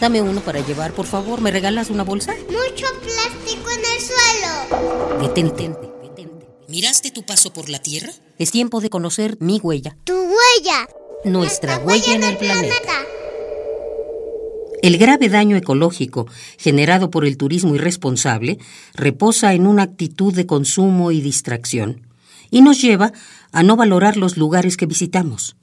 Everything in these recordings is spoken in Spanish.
Dame uno para llevar, por favor. ¿Me regalas una bolsa? Mucho plástico en el suelo. Detente, detente. ¿Miraste tu paso por la Tierra? Es tiempo de conocer mi huella. Tu huella. Nuestra huella en el planeta. El grave daño ecológico generado por el turismo irresponsable reposa en una actitud de consumo y distracción y nos lleva a no valorar los lugares que visitamos.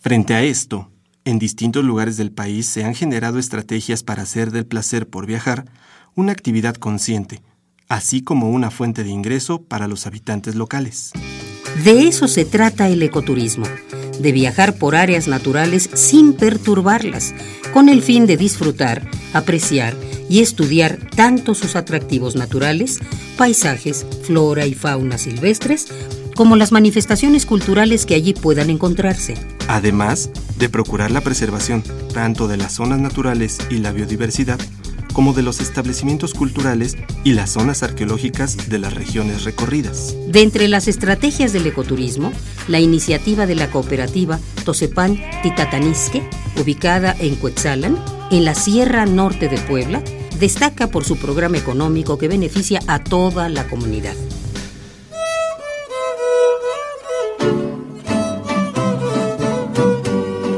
Frente a esto, en distintos lugares del país se han generado estrategias para hacer del placer por viajar una actividad consciente, así como una fuente de ingreso para los habitantes locales. De eso se trata el ecoturismo, de viajar por áreas naturales sin perturbarlas, con el fin de disfrutar, apreciar y estudiar tanto sus atractivos naturales, paisajes, flora y fauna silvestres, como las manifestaciones culturales que allí puedan encontrarse. Además de procurar la preservación tanto de las zonas naturales y la biodiversidad, como de los establecimientos culturales y las zonas arqueológicas de las regiones recorridas. De entre las estrategias del ecoturismo, la iniciativa de la cooperativa Tosepan Titatanisque, ubicada en Cuetzalan, en la Sierra Norte de Puebla, destaca por su programa económico que beneficia a toda la comunidad.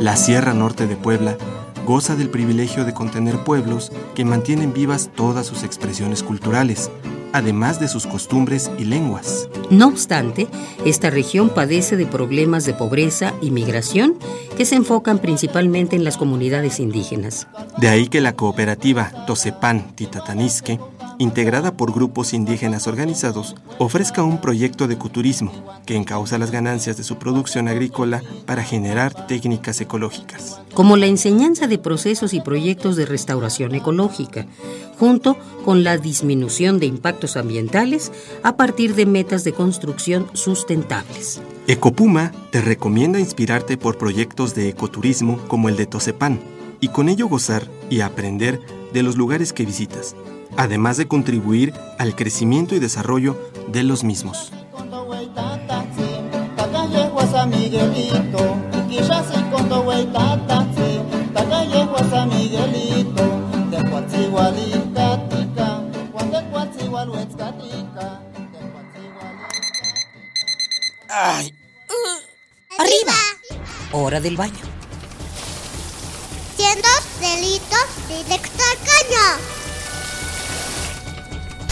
La Sierra Norte de Puebla goza del privilegio de contener pueblos que mantienen vivas todas sus expresiones culturales, además de sus costumbres y lenguas. No obstante, esta región padece de problemas de pobreza y migración que se enfocan principalmente en las comunidades indígenas. De ahí que la cooperativa Tosepan Titatanisque integrada por grupos indígenas organizados, ofrezca un proyecto de ecoturismo que encausa las ganancias de su producción agrícola para generar técnicas ecológicas. Como la enseñanza de procesos y proyectos de restauración ecológica, junto con la disminución de impactos ambientales a partir de metas de construcción sustentables. Ecopuma te recomienda inspirarte por proyectos de ecoturismo como el de Tosepan y con ello gozar y aprender de los lugares que visitas además de contribuir al crecimiento y desarrollo de los mismos. ¡Ay! ¡Arriba! Hora del baño. Siendo delitos directo al caño